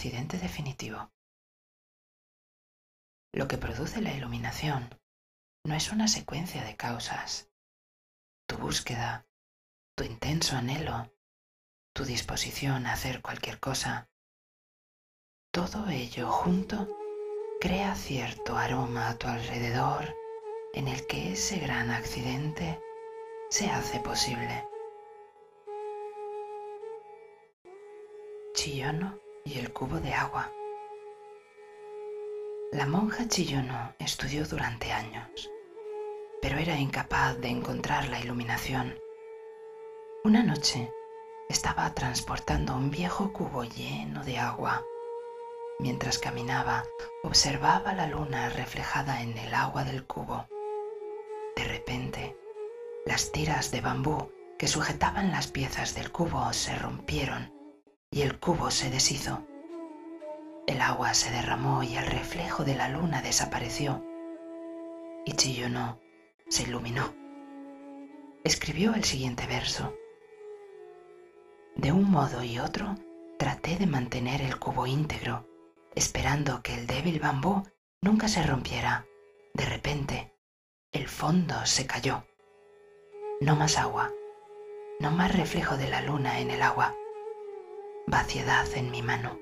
accidente definitivo. Lo que produce la iluminación no es una secuencia de causas. Tu búsqueda, tu intenso anhelo, tu disposición a hacer cualquier cosa, todo ello junto crea cierto aroma a tu alrededor en el que ese gran accidente se hace posible. Chillono y el cubo de agua. La monja Chillono estudió durante años, pero era incapaz de encontrar la iluminación. Una noche estaba transportando un viejo cubo lleno de agua. Mientras caminaba, observaba la luna reflejada en el agua del cubo. De repente, las tiras de bambú que sujetaban las piezas del cubo se rompieron y el cubo se deshizo. El agua se derramó y el reflejo de la luna desapareció. Y Chillono se iluminó. Escribió el siguiente verso. De un modo y otro, traté de mantener el cubo íntegro, esperando que el débil bambú nunca se rompiera. De repente, el fondo se cayó. No más agua, no más reflejo de la luna en el agua vaciedad en mi mano.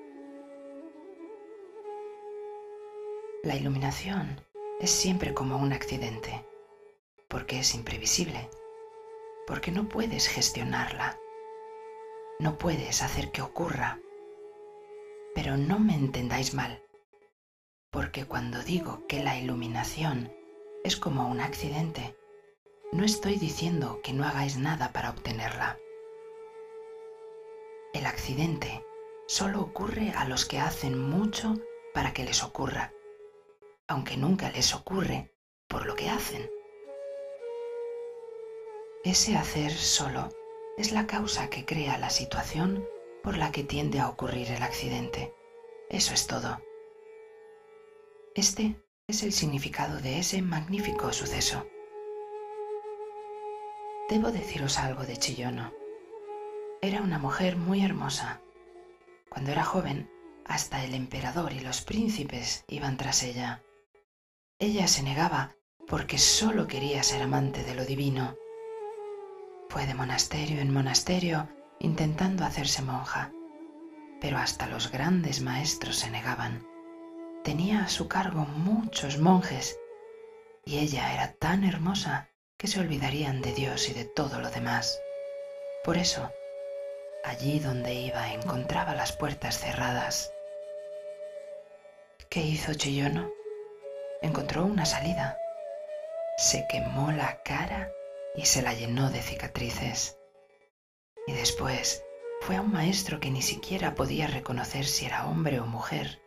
La iluminación es siempre como un accidente, porque es imprevisible, porque no puedes gestionarla, no puedes hacer que ocurra. Pero no me entendáis mal, porque cuando digo que la iluminación es como un accidente, no estoy diciendo que no hagáis nada para obtenerla. El accidente solo ocurre a los que hacen mucho para que les ocurra, aunque nunca les ocurre por lo que hacen. Ese hacer solo es la causa que crea la situación por la que tiende a ocurrir el accidente. Eso es todo. Este es el significado de ese magnífico suceso. Debo deciros algo de Chillono. Era una mujer muy hermosa. Cuando era joven, hasta el emperador y los príncipes iban tras ella. Ella se negaba porque solo quería ser amante de lo divino. Fue de monasterio en monasterio intentando hacerse monja, pero hasta los grandes maestros se negaban. Tenía a su cargo muchos monjes y ella era tan hermosa que se olvidarían de Dios y de todo lo demás. Por eso, Allí donde iba encontraba las puertas cerradas. ¿Qué hizo Chillono? Encontró una salida. Se quemó la cara y se la llenó de cicatrices. Y después fue a un maestro que ni siquiera podía reconocer si era hombre o mujer.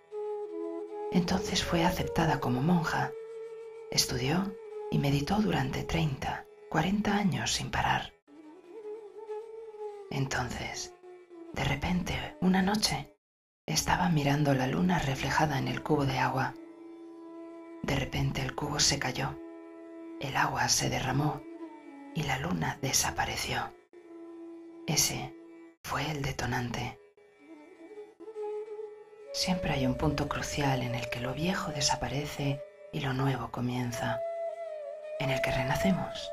Entonces fue aceptada como monja. Estudió y meditó durante 30, 40 años sin parar. Entonces, de repente, una noche, estaba mirando la luna reflejada en el cubo de agua. De repente el cubo se cayó, el agua se derramó y la luna desapareció. Ese fue el detonante. Siempre hay un punto crucial en el que lo viejo desaparece y lo nuevo comienza, en el que renacemos.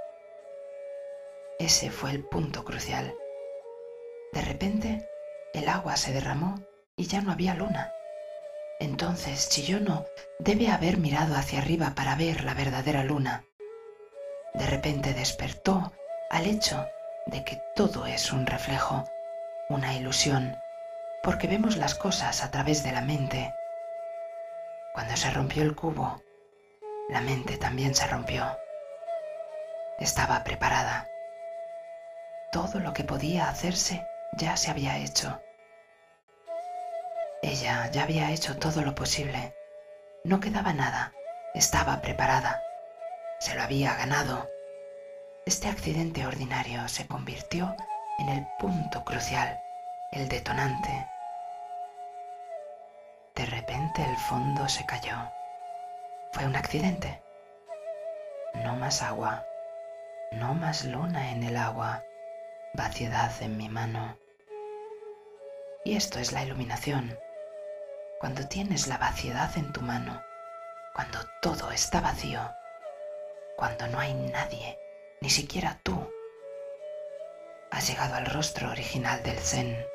Ese fue el punto crucial. De repente, el agua se derramó y ya no había luna. Entonces Chillono debe haber mirado hacia arriba para ver la verdadera luna. De repente despertó al hecho de que todo es un reflejo, una ilusión, porque vemos las cosas a través de la mente. Cuando se rompió el cubo, la mente también se rompió. Estaba preparada. Todo lo que podía hacerse ya se había hecho. Ella ya había hecho todo lo posible. No quedaba nada. Estaba preparada. Se lo había ganado. Este accidente ordinario se convirtió en el punto crucial, el detonante. De repente el fondo se cayó. Fue un accidente. No más agua. No más luna en el agua vaciedad en mi mano. Y esto es la iluminación. cuando tienes la vaciedad en tu mano, cuando todo está vacío, cuando no hay nadie, ni siquiera tú. Has llegado al rostro original del Zen